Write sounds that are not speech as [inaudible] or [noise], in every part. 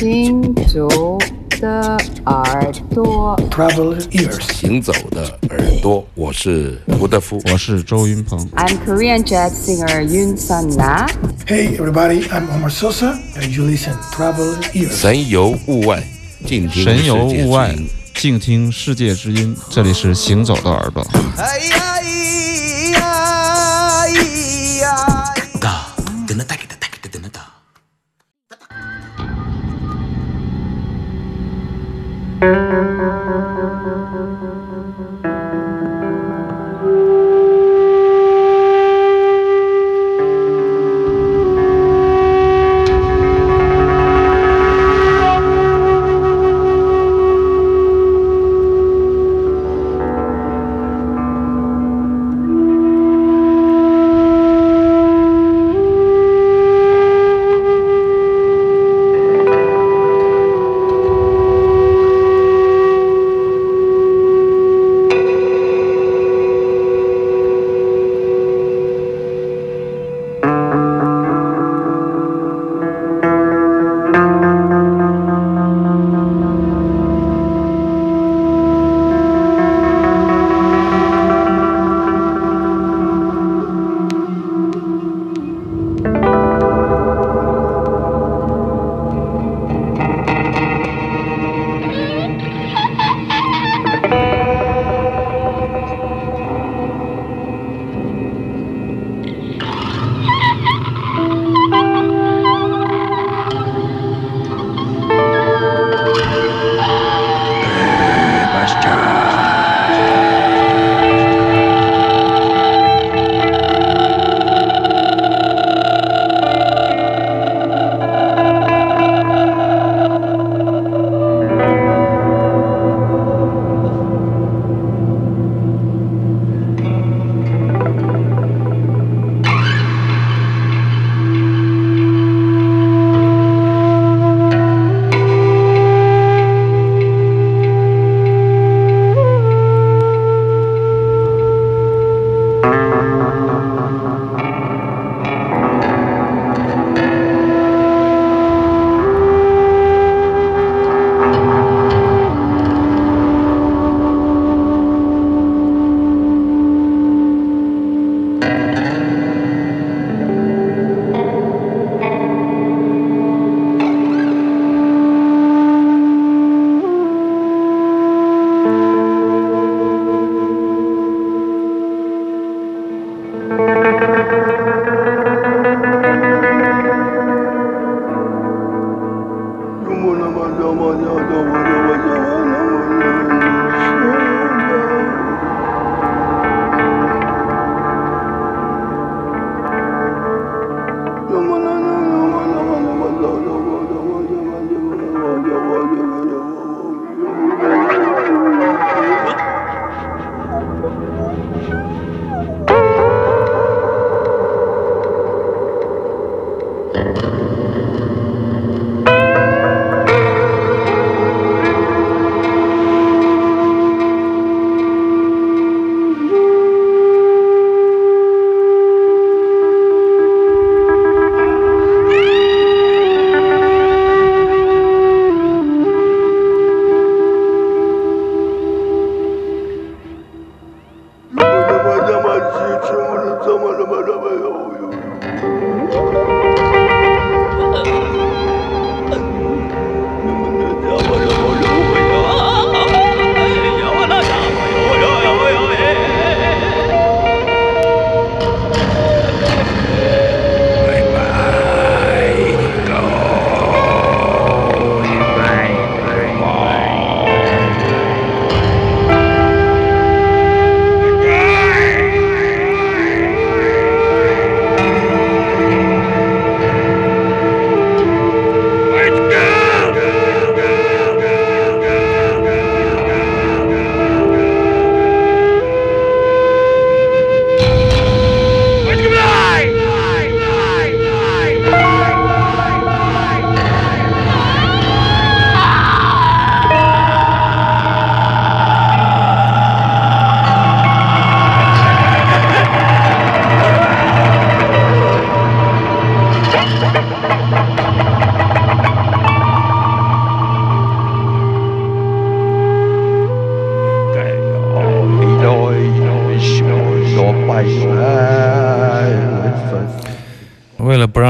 行走的耳朵。Traveler ears. 行走的耳朵，我是吴德夫。我是周云鹏。I'm Korean jazz singer Yoon Sun Na. Hey everybody, I'm Omar Sosa, and you listen Traveler ears. 神游物外，静听神游世界物外之音，静听世界之音。这里是行走的耳朵。哎呀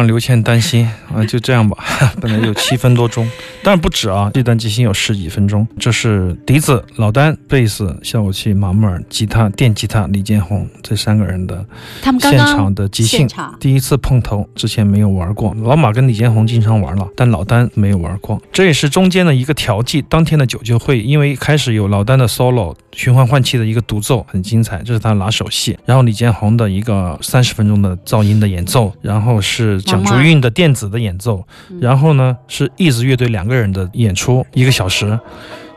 让刘倩担心啊，就这样吧。[laughs] 本来有七分多钟，当然不止啊，这段即兴有十几分钟。这是笛子老丹、贝斯效果器马木尔、吉他电吉他李建宏这三个人的他们现场的即兴第一次碰头，之前没有玩过。老马跟李建宏经常玩了，但老丹没有玩过。这也是中间的一个调剂。当天的九九会，因为开始有老丹的 solo 循环换气的一个独奏，很精彩，这是他拿手戏。然后李建宏的一个三十分钟的噪音的演奏，然后是蒋竹韵的电子的演奏，然后呢是 Ease 乐队两个个人的演出，一个小时。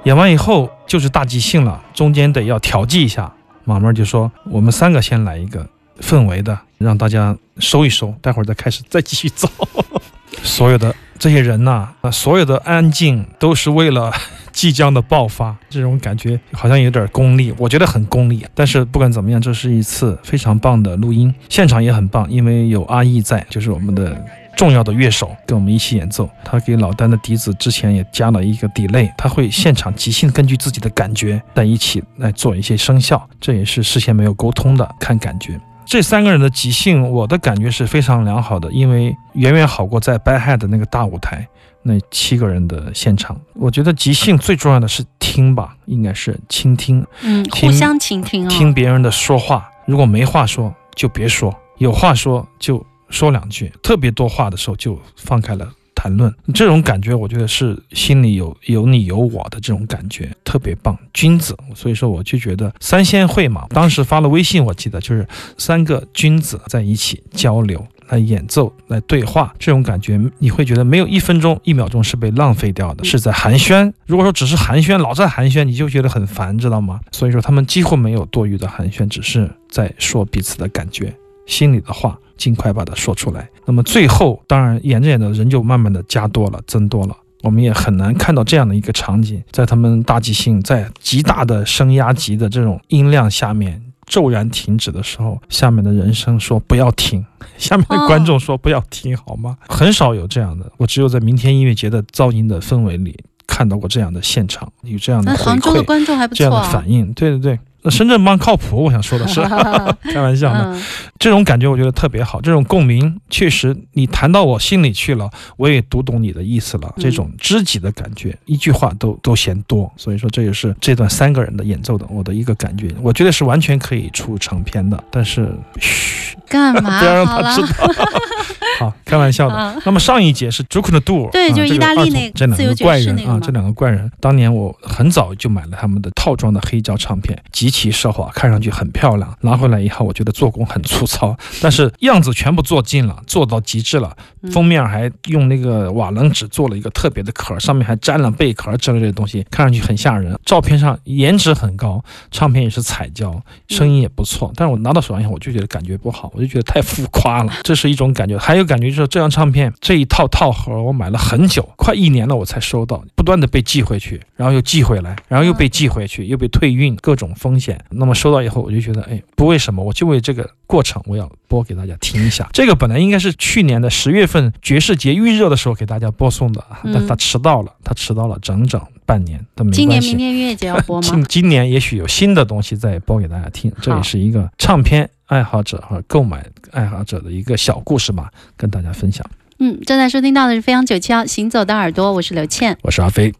演完以后就是大即兴了，中间得要调剂一下。马妹儿就说：“我们三个先来一个氛围的，让大家收一收，待会儿再开始再继续走。[laughs] ”所有的这些人呐、啊，所有的安静都是为了即将的爆发，这种感觉好像有点功利，我觉得很功利。但是不管怎么样，这是一次非常棒的录音，现场也很棒，因为有阿义在，就是我们的。重要的乐手跟我们一起演奏，他给老丹的笛子之前也加了一个 delay，他会现场即兴根据自己的感觉在一起来做一些声效，这也是事先没有沟通的，看感觉。这三个人的即兴，我的感觉是非常良好的，因为远远好过在 Bad Head 的那个大舞台那七个人的现场。我觉得即兴最重要的是听吧，应该是倾听，嗯，互相倾听哦。听别人的说话。如果没话说就别说，有话说就说两句。特别多话的时候就放开了。谈论这种感觉，我觉得是心里有有你有我的这种感觉，特别棒。君子，所以说我就觉得三仙会嘛，当时发了微信，我记得就是三个君子在一起交流。来演奏，来对话，这种感觉你会觉得没有一分钟、一秒钟是被浪费掉的，是在寒暄。如果说只是寒暄，老在寒暄，你就觉得很烦，知道吗？所以说他们几乎没有多余的寒暄，只是在说彼此的感觉、心里的话，尽快把它说出来。那么最后，当然演着演着人就慢慢的加多了、增多了。我们也很难看到这样的一个场景，在他们大即兴，在极大的声压级的这种音量下面。骤然停止的时候，下面的人声说不要停，[laughs] 下面的观众说不要停，好吗？很少有这样的，我只有在明天音乐节的噪音的氛围里看到过这样的现场，有这样的那杭州的观众还不这样。的反应。对对对，那深圳帮靠谱，我想说的是，[laughs] 开玩笑呢。嗯，这种感觉我觉得特别好，这种共鸣确实你谈到我心里去了，我也读懂你的意思了。嗯这种知己的感觉，一句话都都嫌多，所以说这也是这段三个人的演奏的我的一个感觉，我觉得是完全可以出成片的。但是，嘘，干嘛？不要让他知，道。好，开玩笑的。嗯那么上一节是 u n 的 Do，对就是意大利那这两个自由爵怪人个嘛这两个怪人，当年我很早就买了他们的套装的黑胶唱片，极其奢华，看上去很漂亮。拿回来以后，我觉得做工很粗糙，但是样子全部做尽了，做到极致了。嗯封面还用那个瓦楞纸做了一个特别的壳，上面还粘了贝壳之类的东西，看上去很吓人。照片上颜值很高，唱片也是彩胶，声音也不错。但是我拿到手上以后，我就觉得感觉不好，我就觉得太浮夸了，这是一种感觉。还有感感觉就是这张唱片这一套套盒我买了很久，快一年了我才收到，不断的被寄回去，然后又寄回来，然后又被寄回去，又被退运，各种风险。那么收到以后，我就觉得，哎，不为什么，我就为这个过程，我要播给大家听一下。这个本来应该是去年的十月份爵士节预热的时候给大家播送的，但嗯他迟到了，他迟到了整整半年，都没今年、明。年音乐节要播吗 [laughs] 今？今年也许有新的东西再播给大家听，这也是一个唱片爱好者和购买爱好者的一个小故事吧，跟大家分享。嗯，正在收听到的是飞扬九七幺行走的耳朵，我是刘倩。我是阿飞。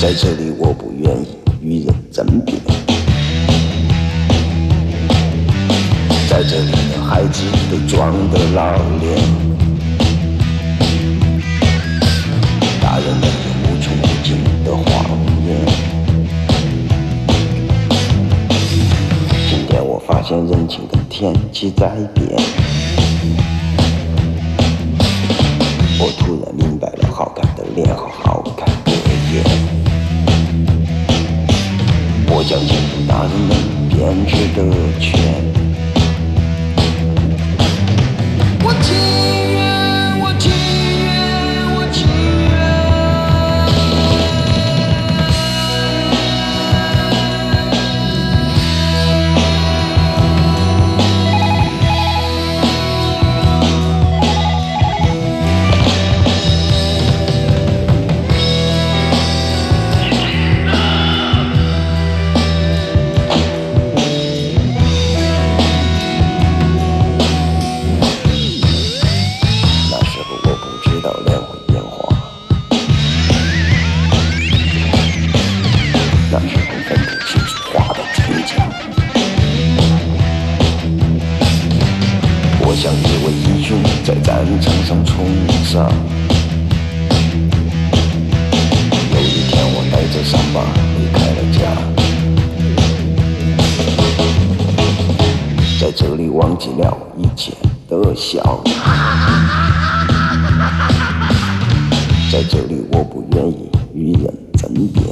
在这里，我不愿意与人争辩。在这里的孩子都装得老练，大人们有无穷无尽的谎言。今天我发现人情跟天气在变，我突然明白了好看的脸和好看的眼。将军大人们编织的圈。我情的笑，在这里我不愿意与人争辩，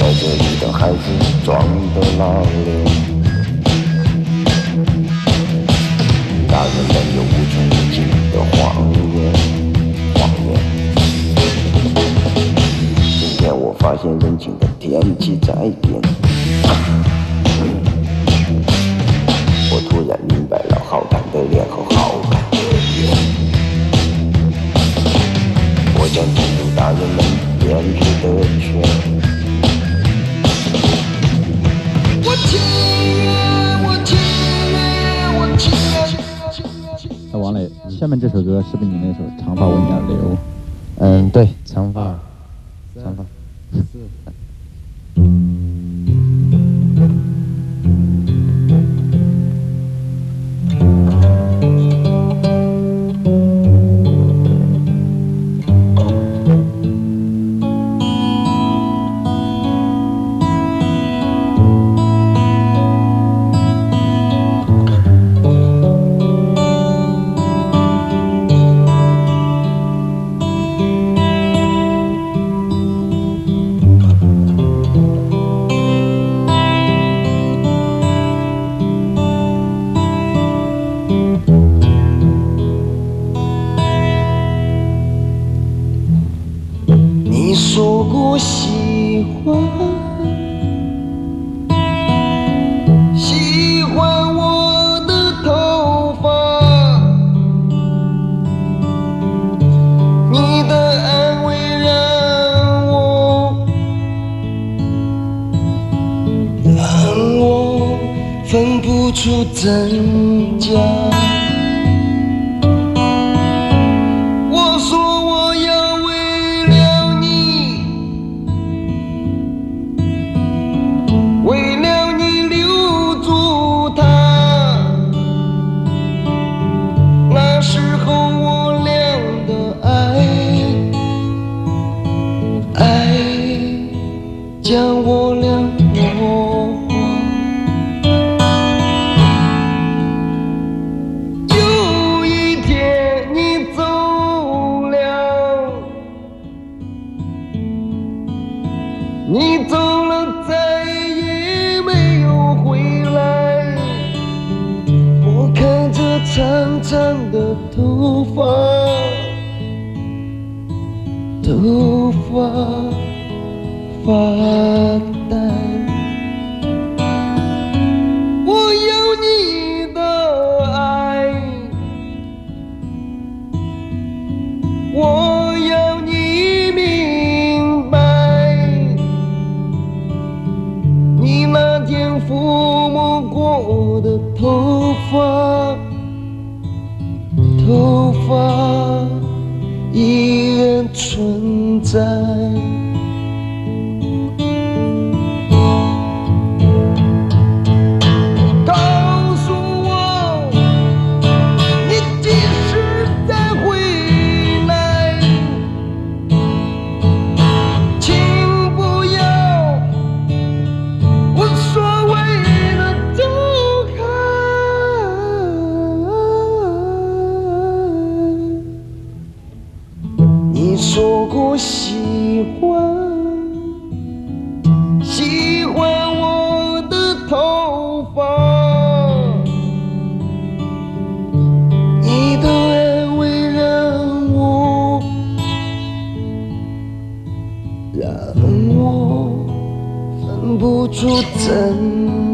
在这里的孩子装得老练，大人们有无穷无尽的谎言，谎言。今天我发现人情的天气在变。的脸和好看的眼。我将进入大人们编织的圈。我情愿，我情愿，我情愿。哎，王磊，下面这首歌是不是你那首《长发为你而流》？嗯，对，长发，长发。[laughs] 你说过喜欢，喜欢我的头发，你的安慰让我，让我分不出真假。发，头发依然存在。出真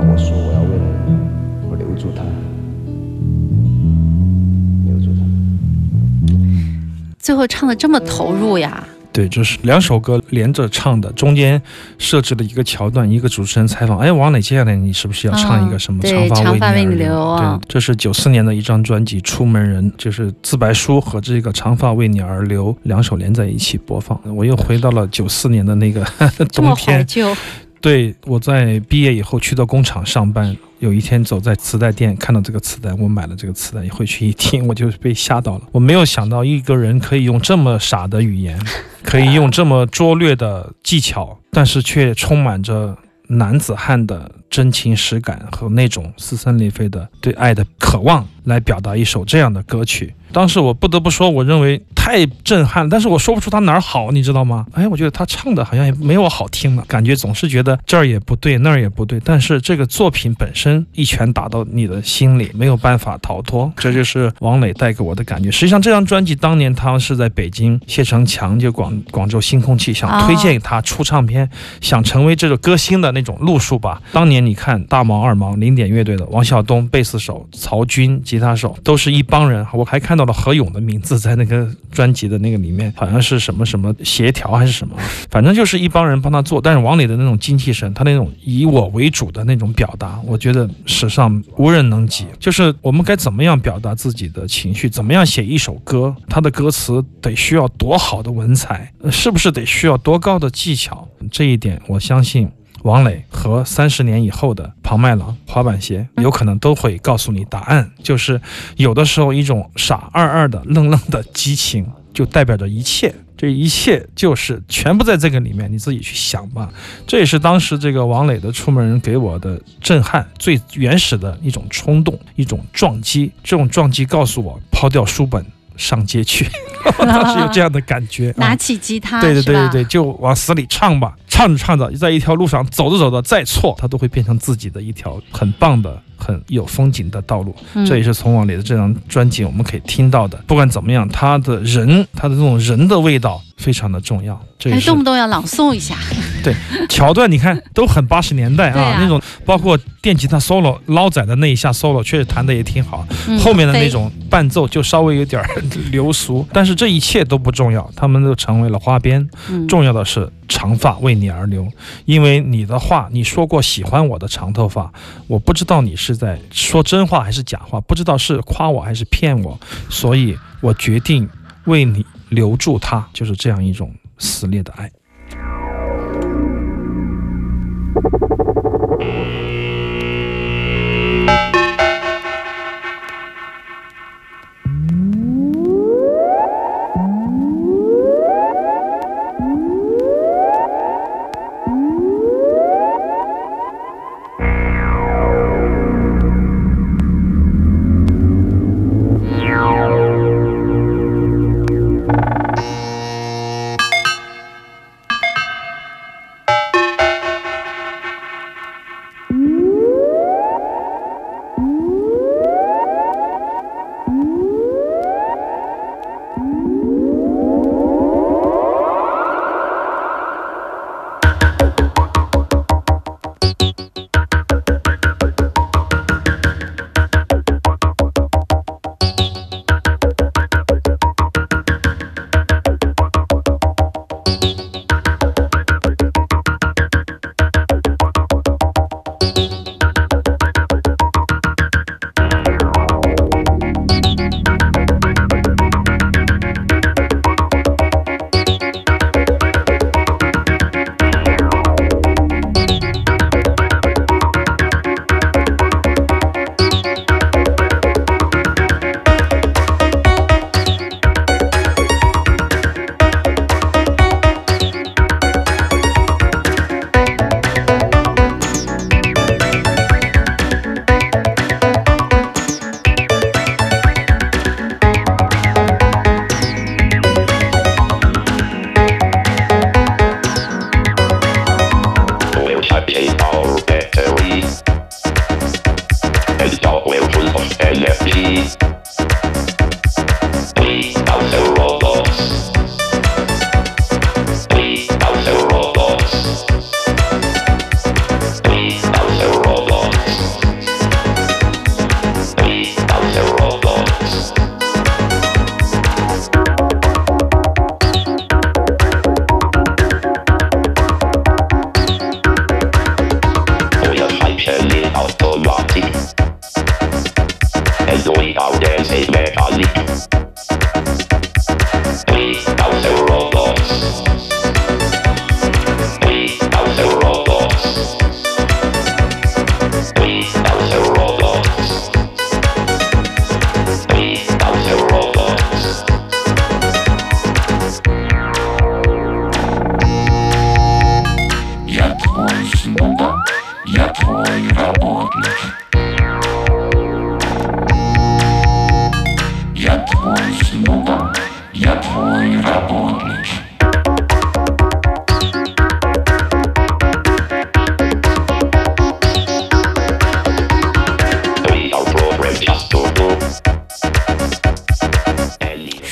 但我说我要为了你，我留住他，留住他。最后唱的这么投入呀，对，就是两首歌连着唱的，中间设置了一个桥段，一个主持人采访，哎，王磊，接下来你是不是要唱一个什么长长发为你留啊。对，这是九四年的一张专辑《出门人》，就是自白书和这个长发为你而留两首连在一起播放。我又回到了九四年的那个 [laughs] 这么怀冬天，旧，对，我在毕业以后去到工厂上班，有一天走在磁带店看到这个磁带，我买了这个磁带，回去一听，我就被吓到了。我没有想到一个人可以用这么傻的语言，可以用这么拙劣的技巧，但是却充满着男子汉的真情实感和那种撕心裂肺的对爱的渴望，来表达一首这样的歌曲。当时我不得不说，我认为太震撼了，但是我说不出他哪儿好，你知道吗？哎，我觉得他唱的好像也没有好听了感觉，总是觉得这儿也不对，那儿也不对。但是这个作品本身一拳打到你的心里，没有办法逃脱，这就是王磊带给我的感觉。实际上，这张专辑当年他是在北京，谢成强就广广州新空气想推荐给他出唱片，想成为这个歌星的那种路数吧。当年你看大毛、二毛、零点乐队的王晓东贝斯手、曹军吉他手，都是一帮人。我还看。到了何勇的名字在那个专辑的那个里面，好像是什么什么协调还是什么，反正就是一帮人帮他做。但是王磊的那种精气神，他那种以我为主的那种表达，我觉得史上无人能及。就是我们该怎么样表达自己的情绪，怎么样写一首歌，他的歌词得需要多好的文采，是不是得需要多高的技巧？这一点我相信。王磊和三十年以后的庞麦郎滑板鞋，有可能都会告诉你答案，就是有的时候一种傻二二的愣愣的激情，就代表着一切，这一切就是全部在这个里面，你自己去想吧。这也是当时这个王磊的《出门人》给我的震撼，最原始的一种冲动，一种撞击。这种撞击告诉我，抛掉书本。上街去，[laughs] 当时有这样的感觉。[laughs] 拿啊起吉他，对对对对对，就往死里唱吧，唱着唱着，在一条路上走着走着，再错，它都会变成自己的一条很棒的、很有风景的道路。嗯这也是从往里的这张专辑我们可以听到的。不管怎么样，他的人，他的这种人的味道非常的重要。这也哎，是动不动要朗诵一下，[laughs] 对桥段，你看都很八十年代对啊那种包括电吉他 solo 捞仔的那一下 solo，确实弹的也挺好。嗯后面的那种伴奏就稍微有点儿 [laughs] 流俗，但是这一切都不重要，他们都成为了花边。嗯重要的是长发为你而留，因为你的话，你说过喜欢我的长头发，我不知道你是在说真话还是假话，不知道是夸我还是骗我，所以我决定为你留住它，就是这样一种撕裂的爱。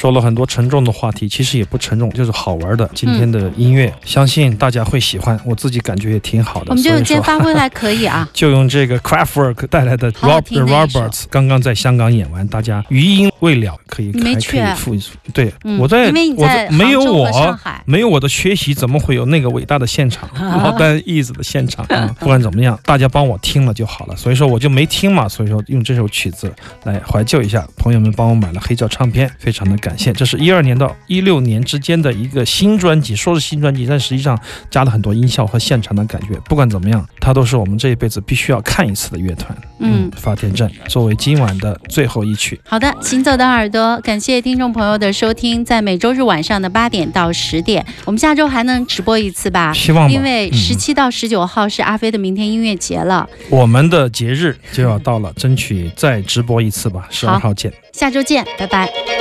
说了很多沉重的话题，其实也不沉重，就是好玩的。今天的音乐，相信大家会喜欢，我自己感觉也挺好的。我们觉得所以说。今天发挥还可以啊 [laughs] 就用这个 Craftwork 带来的 Rob 听的一首 Roberts，刚刚在香港演完，大家余音未了，可以你没还可以复一复。对，嗯我在我在没有我没有我的缺席，怎么会有那个伟大的现场？老丹义子的现场啊！[laughs] 不管怎么样，大家帮我听了就好了。所以说我就没听嘛，所以说用这首曲子来怀旧一下。朋友们帮我买了黑胶唱片，非常的感谢。这是一二年到一六年之间的一个新专辑，说是新专辑，但实际上加了很多音效和现场的感觉。不管怎么样，它都是我们这一辈子必须要看一次的乐团。嗯发电站作为今晚的最后一曲。好的，行走的耳朵，感谢听众朋友的收听，在每周日晚上的八点到十点，我们下周还能直播一次吧？希望吧因为嗯十七到十九号是阿飞的明天音乐节了，我们的节日就要到了，争取再直播一次吧。十二号见。下周见，拜拜。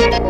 thank you